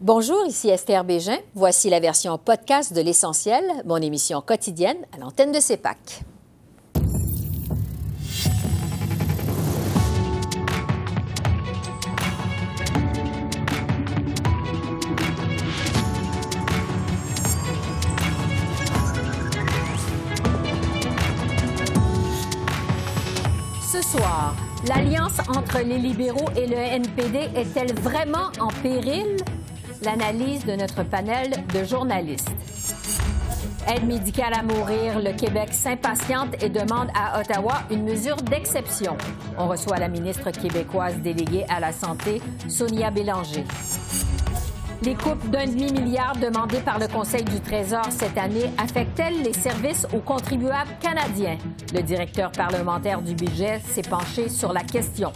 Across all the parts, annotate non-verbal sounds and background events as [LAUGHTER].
Bonjour, ici Esther Bégin. Voici la version podcast de L'Essentiel, mon émission quotidienne à l'antenne de CEPAC. Ce soir, l'alliance entre les libéraux et le NPD est-elle vraiment en péril? L'analyse de notre panel de journalistes. Aide médicale à mourir, le Québec s'impatiente et demande à Ottawa une mesure d'exception. On reçoit la ministre québécoise déléguée à la Santé, Sonia Bélanger. Les coupes d'un demi-milliard demandées par le Conseil du Trésor cette année affectent-elles les services aux contribuables canadiens? Le directeur parlementaire du budget s'est penché sur la question.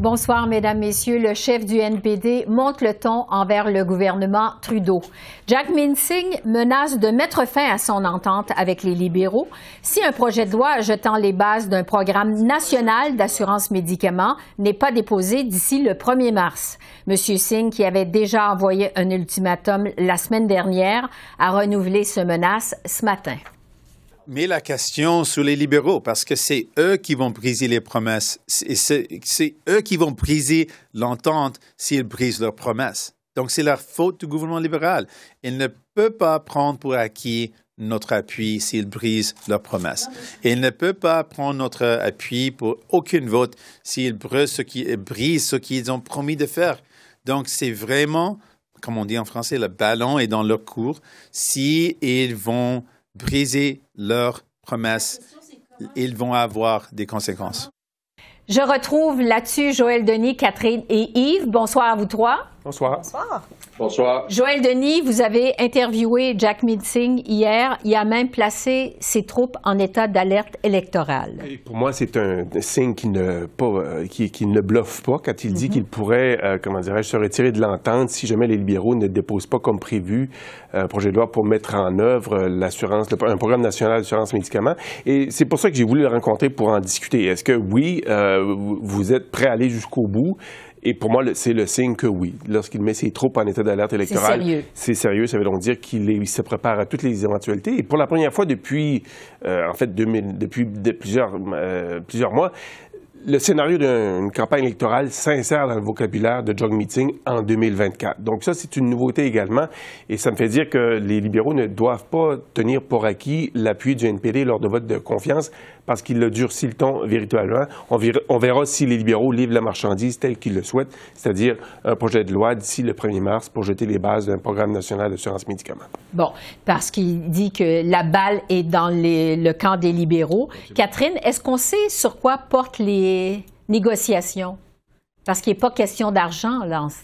Bonsoir, Mesdames, Messieurs. Le chef du NPD monte le ton envers le gouvernement Trudeau. Jack Minsing menace de mettre fin à son entente avec les libéraux si un projet de loi jetant les bases d'un programme national d'assurance médicaments n'est pas déposé d'ici le 1er mars. Monsieur Singh, qui avait déjà envoyé un ultimatum la semaine dernière, a renouvelé ce menace ce matin mets la question sur les libéraux parce que c'est eux qui vont briser les promesses. C'est eux qui vont briser l'entente s'ils brisent leurs promesses. Donc, c'est la faute du gouvernement libéral. Il ne peut pas prendre pour acquis notre appui s'ils brisent leurs promesses. il ne peut pas prendre notre appui pour aucun vote s'ils brisent ce qu'ils ont promis de faire. Donc, c'est vraiment, comme on dit en français, le ballon est dans leur cours. S'ils ils vont briser leurs promesses, ils vont avoir des conséquences. Je retrouve là-dessus Joël Denis, Catherine et Yves. Bonsoir à vous trois. Bonsoir. Bonsoir. Bonsoir. Joël Denis, vous avez interviewé Jack Midsing hier. Il a même placé ses troupes en état d'alerte électorale. pour moi, c'est un signe qui ne, pas, euh, qui, qui ne bluffe pas quand il dit mhm. qu'il pourrait, euh, comment dirais-je, se retirer de l'entente si jamais les libéraux ne déposent pas comme prévu un projet de loi pour mettre en œuvre l'assurance, un programme national d'assurance médicaments. Et c'est pour ça que j'ai voulu le rencontrer pour en discuter. Est-ce que oui, euh, vous êtes prêt à aller jusqu'au bout? Et pour moi, c'est le signe que oui. Lorsqu'il met ses troupes en état d'alerte électorale, c'est sérieux. Ça veut donc dire qu'il se prépare à toutes les éventualités. Et pour la première fois depuis, euh, en fait, depuis plusieurs, euh, plusieurs mois, le scénario d'une campagne électorale s'insère dans le vocabulaire de Jog Meeting en 2024. Donc ça, c'est une nouveauté également, et ça me fait dire que les libéraux ne doivent pas tenir pour acquis l'appui du NPD lors de vote de confiance, parce qu'il le durcit le ton véritablement. On verra, si les libéraux livrent la marchandise telle qu'ils le souhaitent, c'est-à-dire un projet de loi d'ici le 1er mars pour jeter les bases d'un programme national d'assurance médicaments. Bon, parce qu'il dit que la balle est dans le camp des libéraux. Catherine, est-ce qu'on sait sur quoi portent les négociations? Parce qu'il n'est pas question d'argent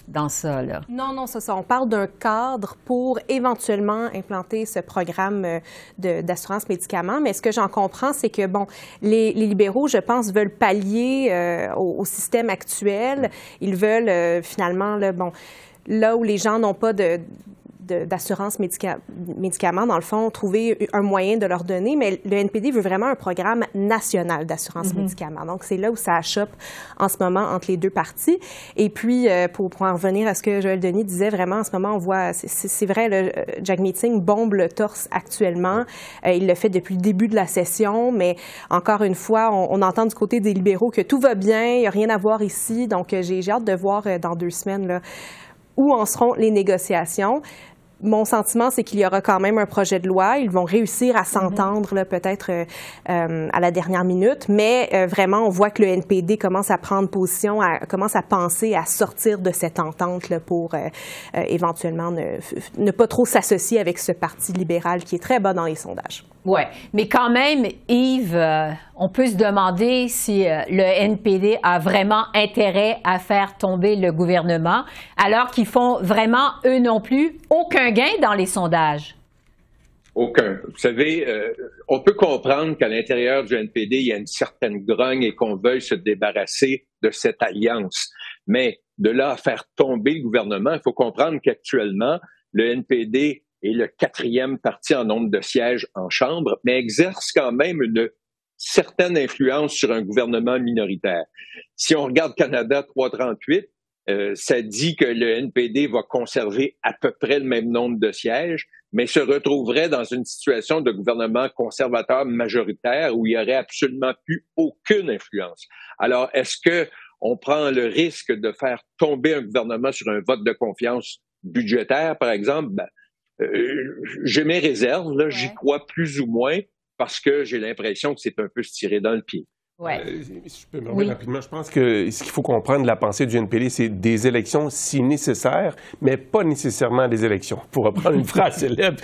dans, ça. Là. Non, non, c'est ça. On parle d'un cadre pour éventuellement implanter ce programme euh, d'assurance médicaments. Mais ce que j'en comprends, c'est que, bon, les, libéraux, je pense, veulent pallier euh, au, système actuel. Ils veulent euh, finalement, bon, là où les gens n'ont pas de, d'assurance médicaments, dans le fond, trouver un moyen de leur donner, mais le NPD veut vraiment un programme national d'assurance mm-hmm. médicaments. Donc, c'est là où ça achoppe en ce moment entre les deux parties. Et puis, euh, pour, pour en revenir à ce que Joël Denis disait, vraiment, en ce moment, on voit, c'est vrai, le, euh, Jack Meeting bombe le torse actuellement. Euh, il le fait depuis le début de la session, mais encore une fois, on, on entend du côté des libéraux que tout va bien, il n'y a rien à voir ici. Donc, j'ai hâte de voir dans deux semaines là, où en seront les négociations mon sentiment, c'est qu'il y aura quand même un projet de loi. Ils vont réussir à s'entendre peut-être euh, euh, à la dernière minute, mais euh, vraiment, on voit que le NPD commence à prendre position, commence à penser à sortir de cette entente là, pour éventuellement ne, ne, pas trop s'associer avec ce parti libéral qui est très bas dans les sondages. Oui, mais quand même, Yves, on peut se demander si le NPD a vraiment intérêt à faire tomber le gouvernement, alors qu'ils font vraiment, eux non plus, aucun gain dans les sondages? Aucun. Vous savez, euh, on peut comprendre qu'à l'intérieur du NPD, il y a une certaine grogne et qu'on veuille se débarrasser de cette alliance. Mais de là à faire tomber le gouvernement, il faut comprendre qu'actuellement, le NPD est le quatrième parti en nombre de sièges en Chambre, mais exerce quand même une certaine influence sur un gouvernement minoritaire. Si on regarde Canada 338, euh, ça dit que le NPD va conserver à peu près le même nombre de sièges, mais se retrouverait dans une situation de gouvernement conservateur majoritaire où il n'y aurait absolument plus aucune influence. Alors, est-ce que on prend le risque de faire tomber un gouvernement sur un vote de confiance budgétaire, par exemple? Ben, euh, j'ai mes réserves, là, j'y crois plus ou moins parce que j'ai l'impression que c'est un peu se tirer dans le pied. Ouais. Euh, si je peux me remettre rapidement, je pense que ce qu'il faut comprendre de la pensée du NPD, c'est des élections si nécessaires, mais pas nécessairement des élections. Pour reprendre une [LAUGHS] phrase célèbre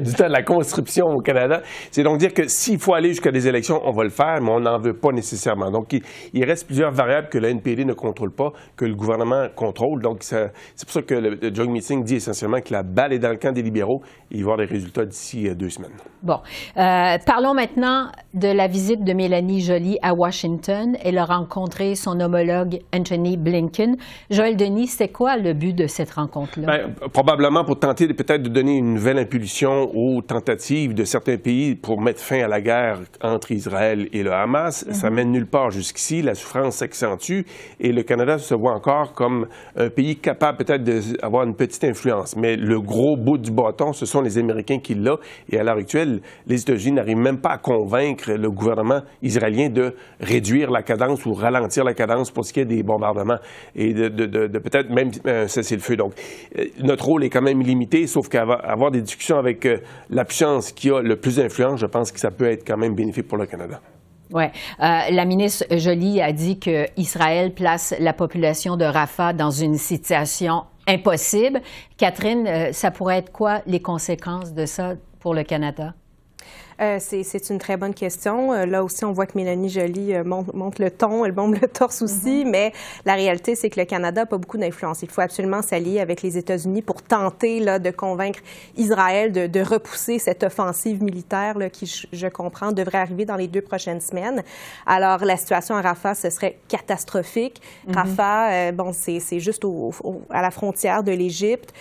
du temps de la conscription au Canada, c'est donc dire que s'il faut aller jusqu'à des élections, on va le faire, mais on n'en veut pas nécessairement. Donc, il, reste plusieurs variables que le NPD ne contrôle pas, que le gouvernement contrôle. Donc, c'est pour ça que le, Joint Meeting dit essentiellement que la balle est dans le camp des libéraux et il va y avoir des résultats d'ici euh, deux semaines. Bon. Euh, parlons maintenant de la visite de Mélanie Joly à Washington. Elle a rencontré son homologue Anthony Blinken. Joël Denis, c'est quoi le but de cette rencontre-là? Ben, probablement pour tenter peut-être de donner une nouvelle impulsion aux tentatives de certains pays pour mettre fin à la guerre entre Israël et le Hamas. Ça mhm. mène nulle part jusqu'ici. La souffrance s'accentue et le Canada se voit encore comme un pays capable peut-être d'avoir une petite influence. Mais le gros bout du bâton, ce sont les Américains qui l'ont. Et à l'heure actuelle, les États-Unis n'arrivent même pas à convaincre le gouvernement israélien de réduire la cadence ou ralentir la cadence pour ce qui est des bombardements et de, peut-être même euh, cesser le feu. Donc, euh, notre rôle est quand même limité, sauf qu'avoir des discussions avec euh, la puissance qui a le plus d'influence, je pense que ça peut être quand même bénéfique pour le Canada. Oui. la ministre Joly a dit qu'Israël place la population de Rafah dans une situation impossible. Catherine, ça pourrait être quoi les conséquences de ça pour le Canada? Euh, c'est une très bonne question. Euh, là aussi, on voit que Mélanie Joly euh, monte, le ton, elle bombe le torse aussi, mm-hmm. mais la réalité, c'est que le Canada n'a pas beaucoup d'influence. Il faut absolument s'allier avec les États-Unis pour tenter là, de convaincre Israël de, repousser cette offensive militaire là, qui, je, comprends, devrait arriver dans les deux prochaines semaines. Alors, la situation à Rafah, ce serait catastrophique. Mm-hmm. Rafah, bon, c'est juste à la frontière de l'Égypte.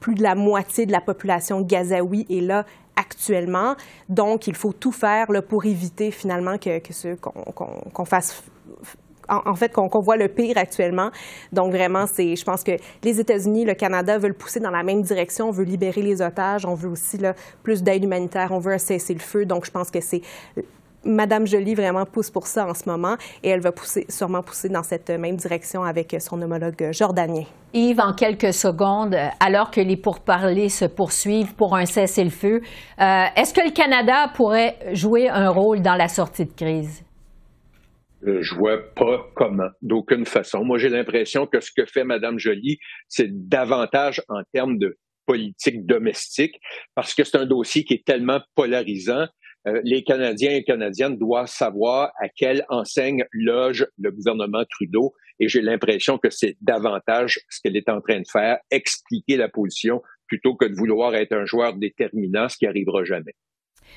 plus de la moitié de la population gazaoui est là actuellement. Donc, il faut tout faire là, pour éviter finalement que, que qu'on fasse en, fait, qu'on voit le pire actuellement. Donc, vraiment, c'est, je pense que les États-Unis, le Canada veulent pousser dans la même direction. On veut libérer les otages. On veut aussi là, plus d'aide humanitaire. On veut un cessez-le-feu. Donc, je pense que c'est Madame Jolie vraiment pousse pour ça en ce moment et elle va pousser, sûrement pousser dans cette même direction avec son homologue jordanien. Yves, en quelques secondes, alors que les pourparlers se poursuivent pour un cessez-le-feu, euh, est-ce que le Canada pourrait jouer un rôle dans la sortie de crise? Je vois pas comment, d'aucune façon. Moi, j'ai l'impression que ce que fait Madame Jolie, c'est davantage en termes de politique domestique, parce que c'est un dossier qui est tellement polarisant euh, les Canadiens et Canadiennes doivent savoir à quelle enseigne loge le gouvernement Trudeau. Et j'ai l'impression que c'est davantage ce qu'elle est en train de faire, expliquer la position plutôt que de vouloir être un joueur déterminant, ce qui arrivera jamais.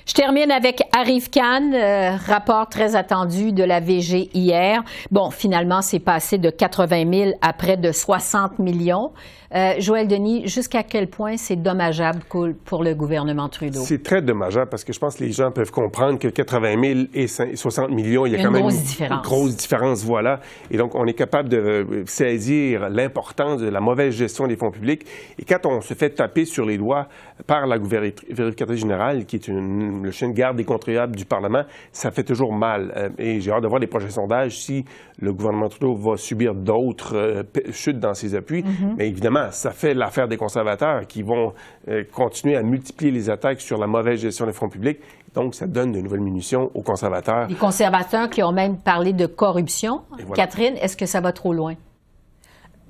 Je termine avec Arif Khan, euh, rapport très attendu de la VG hier. Bon, finalement, c'est passé de 80 000 à près de 60 millions. Euh, Joël Denis, jusqu'à quel point c'est dommageable pour le gouvernement Trudeau? C'est très dommageable parce que je pense que les gens peuvent comprendre que 80 000 et 60 millions, il y a quand même une grosse différence. Voilà. Et donc, on est capable de saisir l'importance de la mauvaise gestion des fonds publics. Et quand on se fait taper sur les doigts par la vérificatrice générale, qui est le chien de garde des contribuables du Parlement, ça fait toujours mal. Euh, et j'ai hâte de voir les prochains sondages si le gouvernement Trudeau va subir d'autres euh, chutes dans ses appuis. Mm-hmm. Mais évidemment, ça fait l'affaire des conservateurs qui vont euh, continuer à multiplier les attaques sur la mauvaise gestion des fonds publics. Donc, ça donne de nouvelles munitions aux conservateurs. Les conservateurs qui ont même parlé de corruption. Catherine, est-ce que ça va trop loin?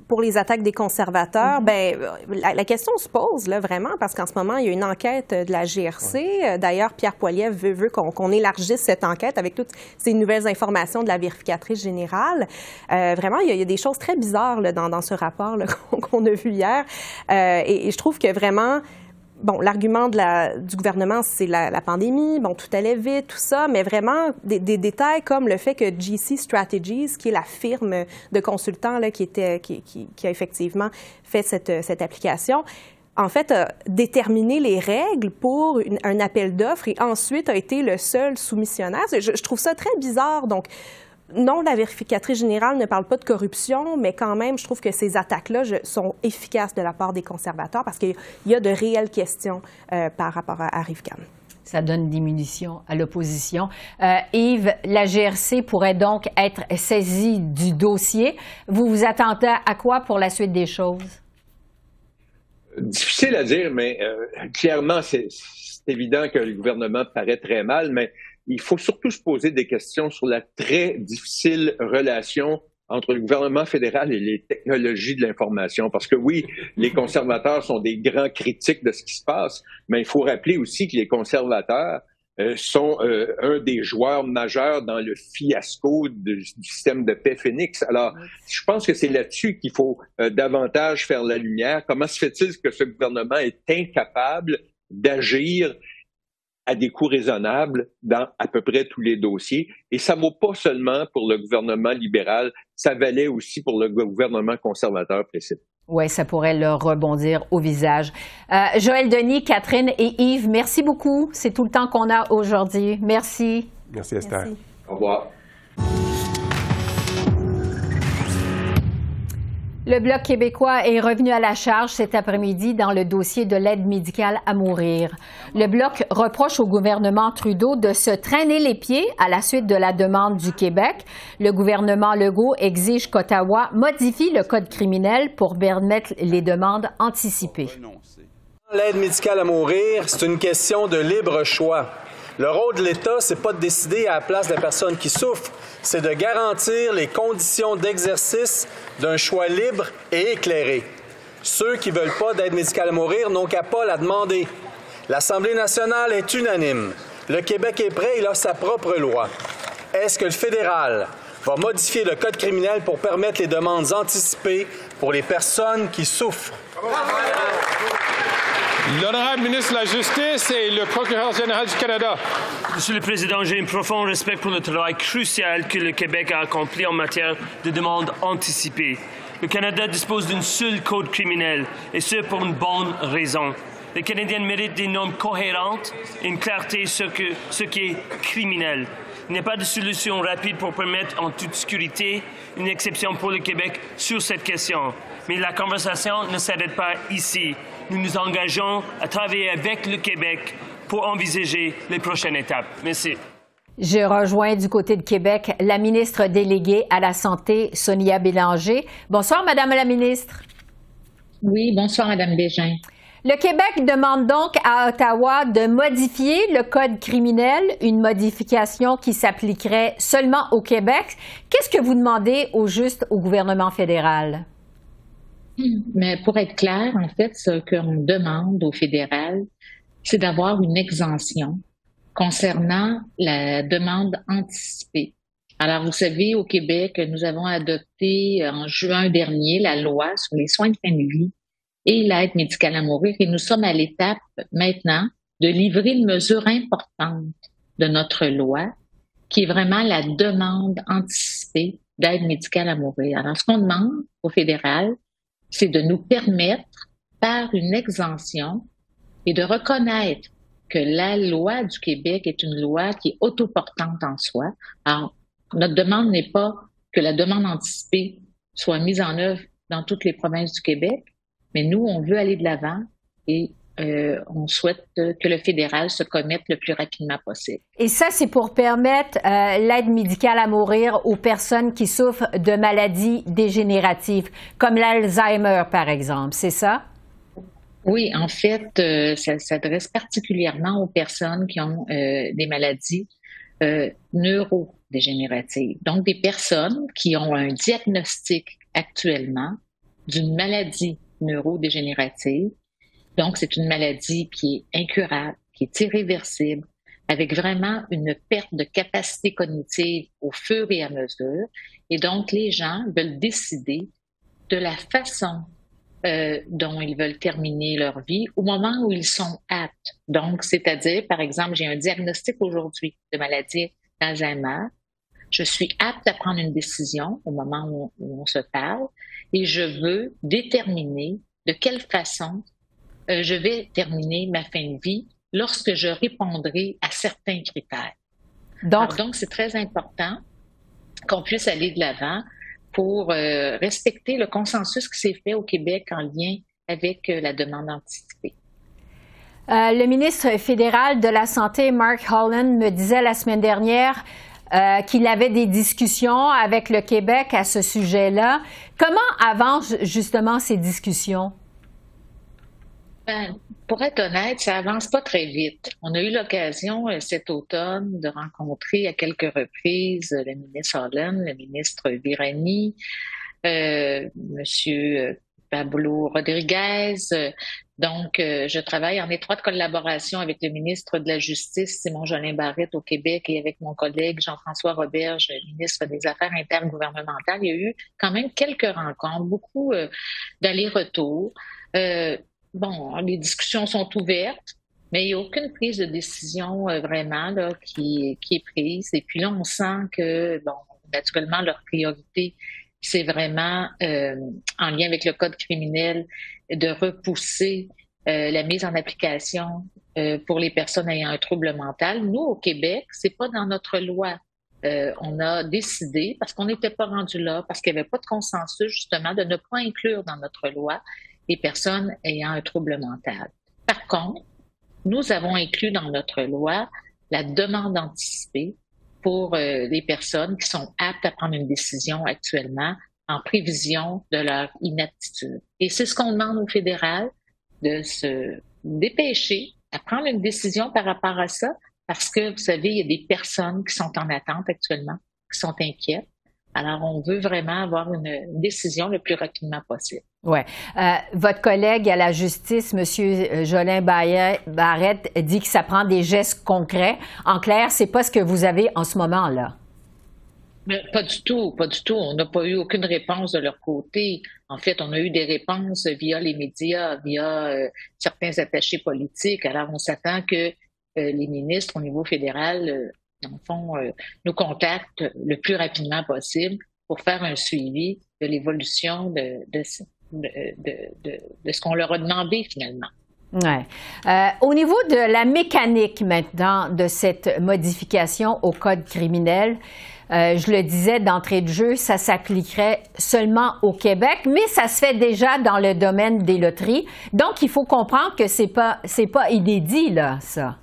Pour les attaques des conservateurs, mm-hmm. ben, la, question se pose là, vraiment parce qu'en ce moment, il y a une enquête de la GRC. Euh, d'ailleurs, Pierre Poilievre veut, qu'on élargisse cette enquête avec toutes ces nouvelles informations de la vérificatrice générale. Euh, vraiment, il y, a, des choses très bizarres là, dans, ce rapport [LAUGHS] qu'on a vu hier. Euh, et, je trouve que vraiment, bon, l'argument du gouvernement, c'est la, pandémie, bon, tout allait vite, tout ça, mais vraiment des, détails comme le fait que GC Strategies, qui est la firme de consultants qui, a effectivement fait cette, cette application, en fait, a déterminé les règles pour un appel d'offres et ensuite a été le seul soumissionnaire. Je, je, trouve ça très bizarre. Donc, non, la vérificatrice générale ne parle pas de corruption, mais quand même, je trouve que ces attaques-là sont efficaces de la part des conservateurs parce qu'il y a de réelles questions euh, par rapport à, à ça donne des munitions à l'opposition. Euh, Yves, la GRC pourrait donc être saisie du dossier. Vous vous attendez à quoi pour la suite des choses? Difficile à dire, mais euh, clairement, c'est évident que le gouvernement paraît très mal, mais il faut surtout se poser des questions sur la très difficile relation entre le gouvernement fédéral et les technologies de l'information. Parce que oui, les conservateurs sont des grands critiques de ce qui se passe, mais il faut rappeler aussi que les conservateurs euh, sont euh, un des joueurs majeurs dans le fiasco du système de paix Phoenix. Alors, je pense que c'est là-dessus qu'il faut euh, davantage faire la lumière. Comment se fait-il que ce gouvernement est incapable d'agir à des coûts raisonnables dans à peu près tous les dossiers. Et ça vaut pas seulement pour le gouvernement libéral, ça valait aussi pour le gouvernement conservateur précédent. Oui, ça pourrait leur rebondir au visage. Euh, Joël Denis, Catherine et Yves, merci beaucoup. C'est tout le temps qu'on a aujourd'hui. Merci. Merci Esther. Au revoir. Le Bloc québécois est revenu à la charge cet après-midi dans le dossier de l'aide médicale à mourir. Le Bloc reproche au gouvernement Trudeau de se traîner les pieds à la suite de la demande du Québec. Le gouvernement Legault exige qu'Ottawa modifie le code criminel pour permettre les demandes anticipées. L'aide médicale à mourir, c'est une question de libre choix. Le rôle de l'État, c'est pas de décider à la place de la personne qui souffre, c'est de garantir les conditions d'exercice d'un choix libre et éclairé. Ceux qui veulent pas d'aide médicale à mourir n'ont qu'à pas la demander. L'Assemblée nationale est unanime. Le Québec est prêt, il a sa propre loi. Est-ce que le fédéral va modifier le code criminel pour permettre les demandes anticipées pour les personnes qui souffrent? L'honorable ministre de la Justice et le procureur général du Canada. Monsieur le Président, j'ai un profond respect pour le travail crucial que le Québec a accompli en matière de demandes anticipées. Le Canada dispose d'un seul code criminel, et ce pour une bonne raison. Les Canadiens méritent des normes cohérentes et une clarté sur ce qui est criminel. Il n'y a pas de solution rapide pour permettre en toute sécurité une exception pour le Québec sur cette question. Mais la conversation ne s'arrête pas ici nous nous engageons à travailler avec le Québec pour envisager les prochaines étapes. Merci. Je rejoins du côté de Québec la ministre déléguée à la Santé, Sonia Bélanger. Bonsoir, Madame la ministre. Oui, bonsoir, Madame Bégin. Le Québec demande donc à Ottawa de modifier le code criminel, une modification qui s'appliquerait seulement au Québec. Qu'est-ce que vous demandez au juste au gouvernement fédéral? Mais pour être clair, en fait, ce qu'on demande au fédéral, c'est d'avoir une exemption concernant la demande anticipée. Alors, vous savez, au Québec, nous avons adopté en juin dernier la loi sur les soins de famille et l'aide médicale à mourir et nous sommes à l'étape maintenant de livrer une mesure importante de notre loi qui est vraiment la demande anticipée d'aide médicale à mourir. Alors, ce qu'on demande au fédéral, c'est de nous permettre, par une exemption, et de reconnaître que la loi du Québec est une loi qui est autoportante en soi. Alors, notre demande n'est pas que la demande anticipée soit mise en œuvre dans toutes les provinces du Québec, mais nous, on veut aller de l'avant et euh, on souhaite que le fédéral se commette le plus rapidement possible. Et ça, c'est pour permettre euh, l'aide médicale à mourir aux personnes qui souffrent de maladies dégénératives, comme l'Alzheimer, par exemple, c'est ça? Oui, en fait, euh, ça s'adresse particulièrement aux personnes qui ont des maladies neurodégénératives. Donc, des personnes qui ont un diagnostic actuellement d'une maladie neurodégénérative donc, c'est une maladie qui est incurable, qui est irréversible, avec vraiment une perte de capacité cognitive au fur et à mesure. Et donc, les gens veulent décider de la façon euh, dont ils veulent terminer leur vie au moment où ils sont aptes. Donc, c'est-à-dire, par exemple, j'ai un diagnostic aujourd'hui de maladie d'Alzheimer. Je suis apte à prendre une décision au moment où on se parle et je veux déterminer de quelle façon je vais terminer ma fin de vie lorsque je répondrai à certains critères. Donc, donc c'est très important qu'on puisse aller de l'avant pour euh, respecter le consensus qui s'est fait au Québec en lien avec euh, la demande anticipée. Euh, le ministre fédéral de la Santé, Mark Holland, me disait la semaine dernière qu'il avait des discussions avec le Québec à ce sujet-là. Comment avancent justement ces discussions? Ben, pour être honnête, ça avance pas très vite. On a eu l'occasion euh, cet automne de rencontrer à quelques reprises le ministre Holland, le ministre Virani, euh, Monsieur Pablo Rodriguez. Donc, euh, je travaille en étroite collaboration avec le ministre de la Justice, Simon Jolin Barrette au Québec, et avec mon collègue Jean-François Roberge, ministre des Affaires intergouvernementales. Il y a eu quand même quelques rencontres, beaucoup euh, d'allers-retours. Euh, bon, les discussions sont ouvertes, mais il n'y a aucune prise de décision euh, vraiment là, qui, qui est prise. Et puis là, on sent que, bon, naturellement, leur priorité, c'est vraiment, euh, en lien avec le code criminel, de repousser euh, la mise en application pour les personnes ayant un trouble mental. Nous, au Québec, c'est pas dans notre loi. on a décidé, parce qu'on n'était pas rendu là, parce qu'il n'y avait pas de consensus justement, de ne pas inclure dans notre loi les personnes ayant un trouble mental. Par contre, nous avons inclus dans notre loi la demande anticipée pour euh, les personnes qui sont aptes à prendre une décision actuellement en prévision de leur inaptitude. Et c'est ce qu'on demande au fédéral, de se dépêcher à prendre une décision par rapport à ça, parce que, vous savez, il y a des personnes qui sont en attente actuellement, qui sont inquiètes. Alors, on veut vraiment avoir une décision le plus rapidement possible. Oui. Euh, votre collègue à la justice, M. Jolin Barrette, dit que ça prend des gestes concrets. En clair, c'est pas ce que vous avez en ce moment-là. Pas du tout, pas du tout. On n'a pas eu aucune réponse de leur côté. En fait, on a eu des réponses via les médias, via euh, certains attachés politiques. Alors, on s'attend que les ministres au niveau fédéral, dans le fond, nous contactent le plus rapidement possible pour faire un suivi de l'évolution de, ce qu'on leur a demandé finalement. Ouais. Euh, au niveau de la mécanique maintenant de cette modification au code criminel, euh, je le disais d'entrée de jeu, ça s'appliquerait seulement au Québec, mais ça se fait déjà dans le domaine des loteries. Donc, il faut comprendre que c'est pas pas inédit là, ça.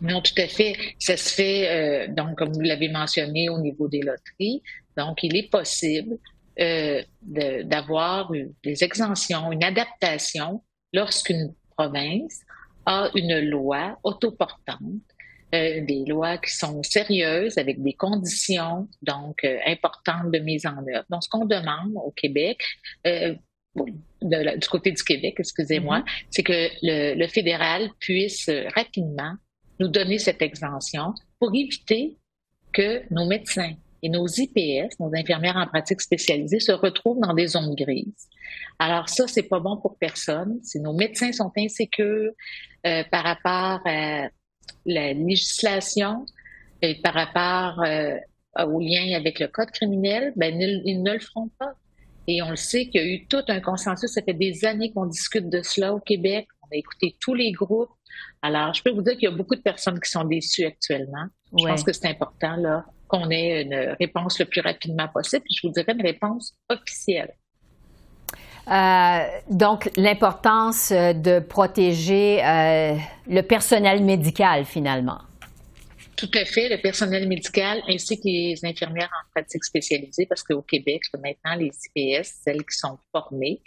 Non, tout à fait. Ça se fait euh, donc comme vous l'avez mentionné au niveau des loteries. Donc, il est possible euh, d'avoir des exemptions, une adaptation lorsqu'une province a une loi autoportante, euh, des lois qui sont sérieuses avec des conditions donc euh, importantes de mise en œuvre. Donc, ce qu'on demande au Québec, euh, du côté du Québec, excusez-moi, mm-hmm. c'est que le, le, fédéral puisse rapidement nous donner cette exemption pour éviter que nos médecins, et nos IPS, nos infirmières en pratique spécialisée, se retrouvent dans des zones grises. Alors ça, c'est pas bon pour personne. Si nos médecins sont insécures euh, par rapport à la législation et par rapport euh, au lien avec le code criminel, ben ils, ne le feront pas. Et on le sait qu'il y a eu tout un consensus. Ça fait des années qu'on discute de cela au Québec. On a écouté tous les groupes. Alors, je peux vous dire qu'il y a beaucoup de personnes qui sont déçues actuellement. Je pense que c'est important là qu'on ait une réponse le plus rapidement possible. je vous dirais une réponse officielle. Euh, donc, l'importance euh, de protéger euh, le personnel médical, finalement. Tout à fait, le personnel médical ainsi que les infirmières en pratique spécialisée, parce qu'au Québec, maintenant, les IPS, celles qui sont formées,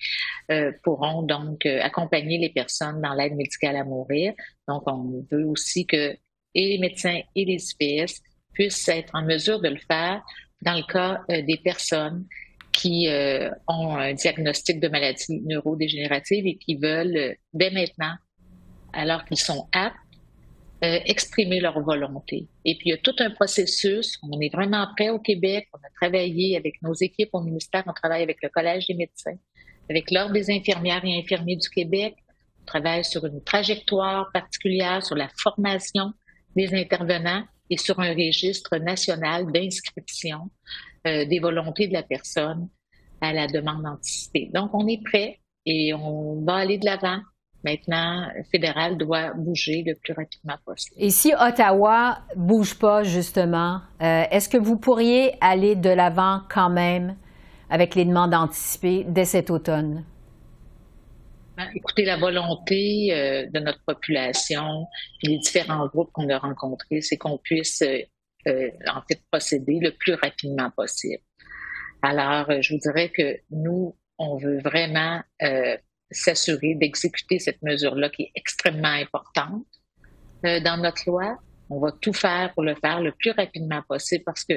pourront donc accompagner les personnes dans l'aide médicale à mourir. Donc, on veut aussi que et les médecins et les IPS puissent être en mesure de le faire dans le cas des personnes qui euh, ont un diagnostic de maladie neurodégénérative et qui veulent, euh, dès maintenant, alors qu'ils sont aptes, exprimer leur volonté. Et puis, il y a tout un processus. On est vraiment prêt au Québec. On a travaillé avec nos équipes au ministère. On travaille avec le Collège des médecins, avec l'Ordre des infirmières et infirmiers du Québec. On travaille sur une trajectoire particulière, sur la formation des intervenants et sur un registre national d'inscription euh, des volontés de la personne à la demande anticipée. Donc, on est prêt et on va aller de l'avant Maintenant, le fédéral doit bouger le plus rapidement possible. Et si Ottawa bouge pas, justement, euh, est-ce que vous pourriez aller de l'avant quand même avec les demandes anticipées dès cet automne? Ben, écoutez, la volonté euh, de notre population et les différents groupes qu'on a rencontrés, c'est qu'on puisse en fait procéder le plus rapidement possible. Alors, je vous dirais que nous, on veut vraiment s'assurer d'exécuter cette mesure-là qui est extrêmement importante euh, dans notre loi. On va tout faire pour le faire le plus rapidement possible parce que,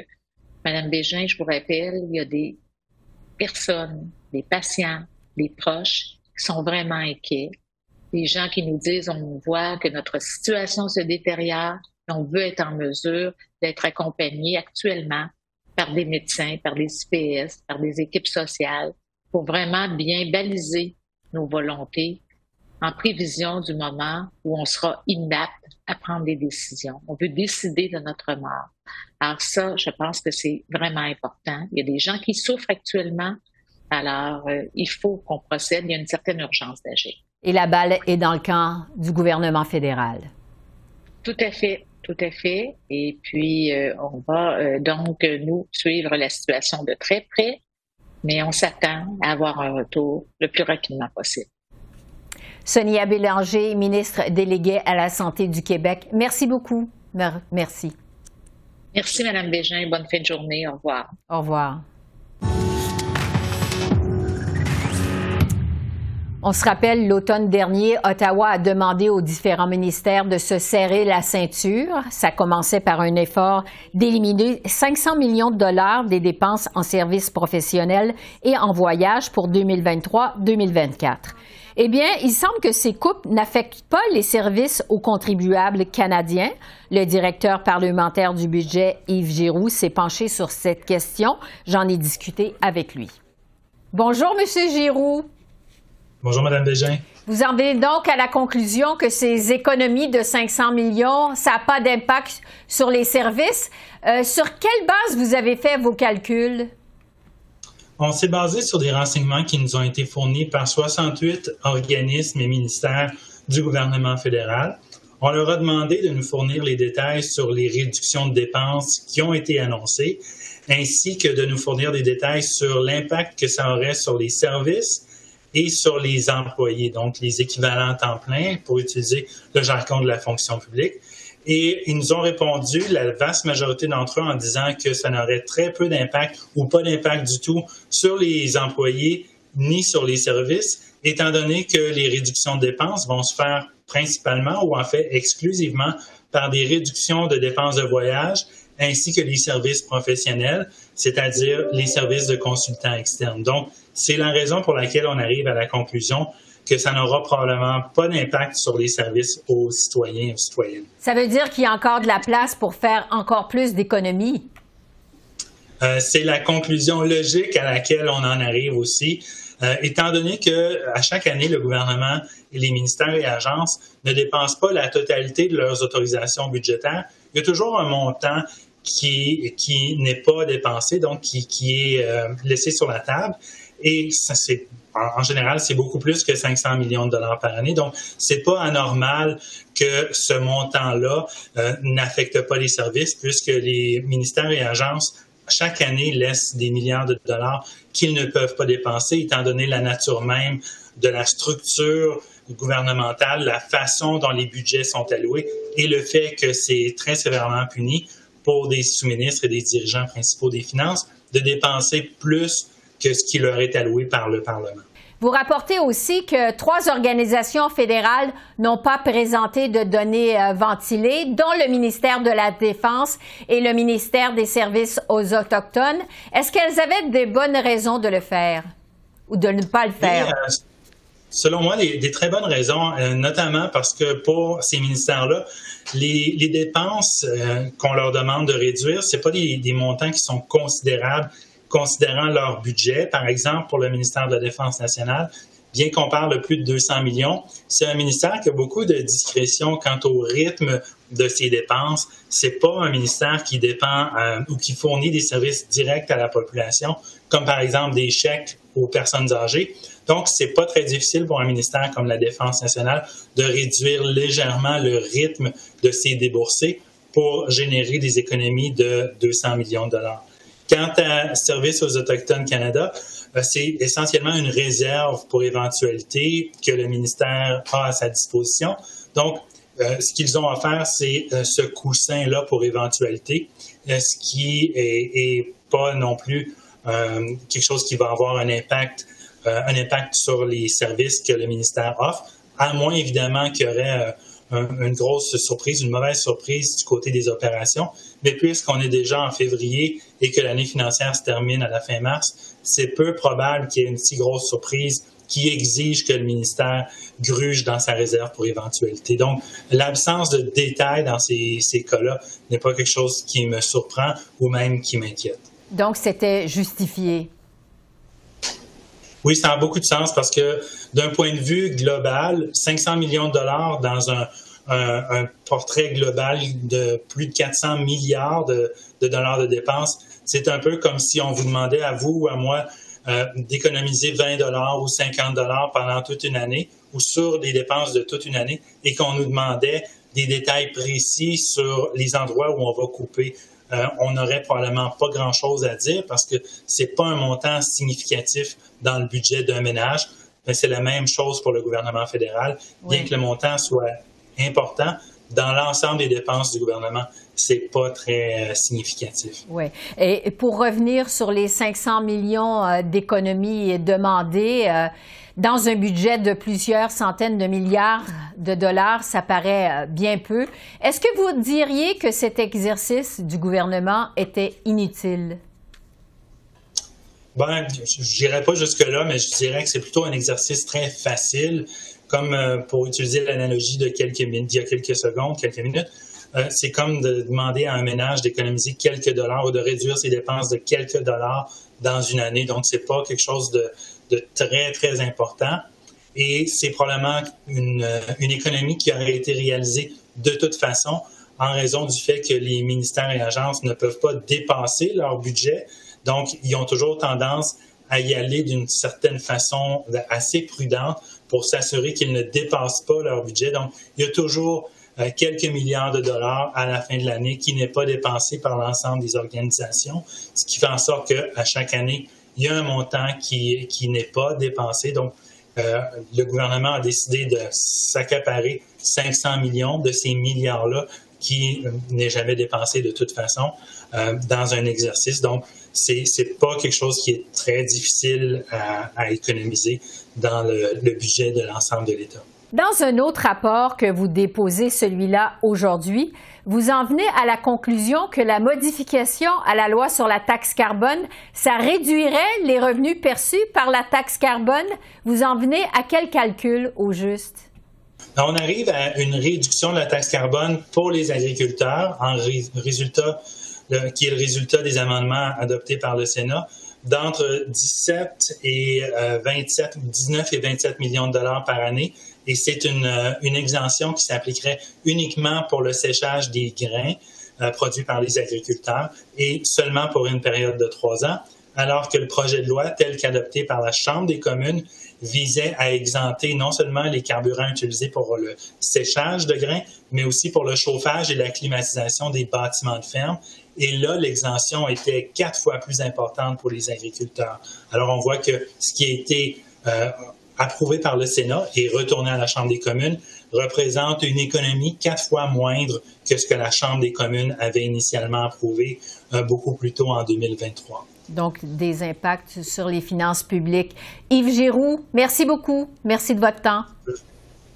Madame Bégin, je vous rappelle, il y a des personnes, des patients, des proches qui sont vraiment inquiets. Des gens qui nous disent, on voit que notre situation se détériore, on veut être en mesure d'être accompagné actuellement par des médecins, par des IPS, par des équipes sociales pour vraiment bien baliser nos volontés en prévision du moment où on sera inapte à prendre des décisions. On veut décider de notre mort. Alors ça, je pense que c'est vraiment important. Il y a des gens qui souffrent actuellement. Alors, euh, il faut qu'on procède. Il y a une certaine urgence d'agir. Et la balle est dans le camp du gouvernement fédéral. Tout à fait, tout à fait. Et puis, euh, on va euh, donc, nous, suivre la situation de très près mais on s'attend à avoir un retour le plus rapidement possible. Sonia Bélanger, ministre déléguée à la Santé du Québec, merci beaucoup. Merci. Merci, Mme Bégin. Bonne fin de journée. Au revoir. Au revoir. On se rappelle, l'automne dernier, Ottawa a demandé aux différents ministères de se serrer la ceinture. Ça commençait par un effort d'éliminer 500 millions de dollars des dépenses en services professionnels et en voyage pour 2023-2024. Eh bien, il semble que ces coupes n'affectent pas les services aux contribuables canadiens. Le directeur parlementaire du budget, Yves Giroux, s'est penché sur cette question. J'en ai discuté avec lui. Bonjour, Monsieur Giroux. Bonjour, Mme Bégin. Vous en venez donc à la conclusion que ces économies de 500 millions, ça n'a pas d'impact sur les services. Euh, sur quelle base vous avez fait vos calculs? On s'est basé sur des renseignements qui nous ont été fournis par 68 organismes et ministères du gouvernement fédéral. On leur a demandé de nous fournir les détails sur les réductions de dépenses qui ont été annoncées, ainsi que de nous fournir des détails sur l'impact que ça aurait sur les services et sur les employés, donc les équivalents temps plein, pour utiliser le jargon de la fonction publique. Et ils nous ont répondu, la vaste majorité d'entre eux, en disant que ça n'aurait très peu d'impact ou pas d'impact du tout sur les employés ni sur les services, étant donné que les réductions de dépenses vont se faire principalement ou en fait exclusivement par des réductions de dépenses de voyage ainsi que les services professionnels, c'est-à-dire les services de consultants externes. Donc, c'est la raison pour laquelle on arrive à la conclusion que ça n'aura probablement pas d'impact sur les services aux citoyens et aux citoyennes. Ça veut dire qu'il y a encore de la place pour faire encore plus d'économies? Euh, c'est la conclusion logique à laquelle on en arrive aussi, euh, étant donné que à chaque année, le gouvernement et les ministères et agences ne dépensent pas la totalité de leurs autorisations budgétaires. Il y a toujours un montant qui, qui n'est pas dépensé, donc qui, qui est euh, laissé sur la table. Et c'est en, général, c'est beaucoup plus que 500 millions de dollars par année. Donc, c'est pas anormal que ce montant-là euh, n'affecte pas les services, puisque les ministères et agences chaque année laissent des milliards de dollars qu'ils ne peuvent pas dépenser, étant donné la nature même de la structure gouvernementale, la façon dont les budgets sont alloués et le fait que c'est très sévèrement puni pour des sous-ministres et des dirigeants principaux des finances de dépenser plus que ce qui leur est alloué par le Parlement. Vous rapportez aussi que trois organisations fédérales n'ont pas présenté de données euh, ventilées, dont le ministère de la Défense et le ministère des Services aux Autochtones. Est-ce qu'elles avaient des bonnes raisons de le faire ou de ne pas le faire? Euh, selon moi, des, très bonnes raisons, euh, notamment parce que pour ces ministères-là, les, dépenses qu'on leur demande de réduire, ce pas des, des montants qui sont considérables considérant leur budget. Par exemple, pour le ministère de la Défense nationale, bien qu'on parle de plus de 200 millions, c'est un ministère qui a beaucoup de discrétion quant au rythme de ses dépenses. C'est pas un ministère qui dépend euh, ou qui fournit des services directs à la population, comme par exemple des chèques aux personnes âgées. Donc, c'est pas très difficile pour un ministère comme la Défense nationale de réduire légèrement le rythme de ces déboursés pour générer des économies de 200 millions de dollars. Quant à Service aux Autochtones Canada, euh, c'est essentiellement une réserve pour éventualité que le ministère a à sa disposition. Donc, euh, ce qu'ils ont à faire, c'est euh, ce coussin-là pour éventualité, ce qui est, pas non plus quelque chose qui va avoir un impact, un impact sur les services que le ministère offre, à moins évidemment qu'il y aurait une grosse surprise, une mauvaise surprise du côté des opérations. Mais puisqu'on est déjà en février et que l'année financière se termine à la fin mars, c'est peu probable qu'il y ait une si grosse surprise qui exige que le ministère gruge dans sa réserve pour éventualité. Donc, l'absence de détails dans ces, ces cas-là n'est pas quelque chose qui me surprend ou même qui m'inquiète. Donc, c'était justifié. Oui, ça a beaucoup de sens parce que d'un point de vue global, 500 millions de dollars dans un, portrait global de plus de 400 milliards de, dollars de dépenses, c'est un peu comme si on vous demandait à vous ou à moi euh, d'économiser 20 dollars ou 50 dollars pendant toute une année ou sur les dépenses de toute une année et qu'on nous demandait des détails précis sur les endroits où on va couper. Euh, on n'aurait probablement pas grand-chose à dire parce que c'est pas un montant significatif dans le budget d'un ménage. Mais c'est la même chose pour le gouvernement fédéral, bien que le montant soit important dans l'ensemble des dépenses du gouvernement c'est pas très euh, significatif. Oui. Et pour revenir sur les 500 millions euh, d'économies demandées, dans un budget de plusieurs centaines de milliards de dollars, ça paraît euh, bien peu. Est-ce que vous diriez que cet exercice du gouvernement était inutile? Ben, je n'irai pas jusque-là, mais je dirais que c'est plutôt un exercice très facile, comme euh, pour utiliser l'analogie de quelques minutes, d'il y a quelques secondes, quelques minutes. Euh, c'est comme de demander à un ménage d'économiser quelques dollars ou de réduire ses dépenses de quelques dollars dans une année. Donc, c'est pas quelque chose de, très, très important. Et c'est probablement une, une, économie qui aurait été réalisée de toute façon en raison du fait que les ministères et agences ne peuvent pas dépasser leur budget. Donc, ils ont toujours tendance à y aller d'une certaine façon assez prudente pour s'assurer qu'ils ne dépassent pas leur budget. Donc, il y a toujours euh, quelques milliards de dollars à la fin de l'année qui n'est pas dépensé par l'ensemble des organisations, ce qui fait en sorte qu'à chaque année, il y a un montant qui, n'est pas dépensé. Donc, euh, le gouvernement a décidé de s'accaparer 500 millions de ces milliards-là qui euh, n'est jamais dépensé de toute façon euh, dans un exercice. Donc, c'est n'est pas quelque chose qui est très difficile à, à économiser dans le, le budget de l'ensemble de l'État. Dans un autre rapport que vous déposez, celui-là aujourd'hui, vous en venez à la conclusion que la modification à la loi sur la taxe carbone, ça réduirait les revenus perçus par la taxe carbone. Vous en venez à quel calcul au juste? On arrive à une réduction de la taxe carbone pour les agriculteurs en résultat, qui est le résultat des amendements adoptés par le Sénat d'entre 17 et 27, euh, 19 et 27 millions de dollars par année. Et c'est une, euh, une, exemption qui s'appliquerait uniquement pour le séchage des grains euh, produits par les agriculteurs et seulement pour une période de trois ans, alors que le projet de loi tel qu'adopté par la Chambre des communes visait à exempter non seulement les carburants utilisés pour le séchage de grains, mais aussi pour le chauffage et la climatisation des bâtiments de ferme. Et là, l'exemption était quatre fois plus importante pour les agriculteurs. Alors, on voit que ce qui a été euh, approuvé par le Sénat et retourné à la Chambre des communes représente une économie quatre fois moindre que ce que la Chambre des communes avait initialement approuvé euh, beaucoup plus tôt en 2023. Donc, des impacts sur les finances publiques. Yves Giroux, merci beaucoup. Merci de votre temps.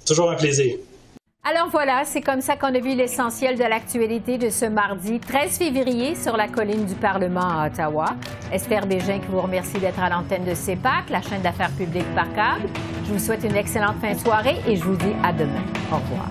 Toujours un plaisir. Alors voilà, c'est comme ça qu'on a vu l'essentiel de l'actualité de ce mardi 13 février sur la colline du Parlement à Ottawa. Esther Bégin qui vous remercie d'être à l'antenne de CEPAC, la chaîne d'affaires publiques par câble. Je vous souhaite une excellente fin de soirée et je vous dis à demain. Au revoir.